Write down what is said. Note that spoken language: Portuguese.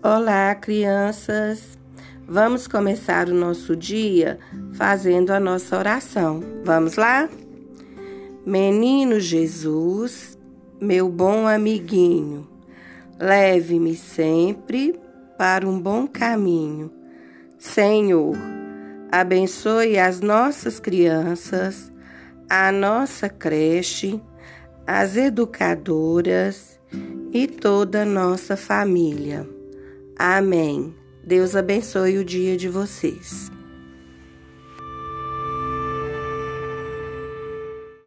Olá, crianças! Vamos começar o nosso dia fazendo a nossa oração. Vamos lá? Menino Jesus, meu bom amiguinho, leve-me sempre para um bom caminho. Senhor, abençoe as nossas crianças, a nossa creche, as educadoras e toda a nossa família. Amém. Deus abençoe o dia de vocês.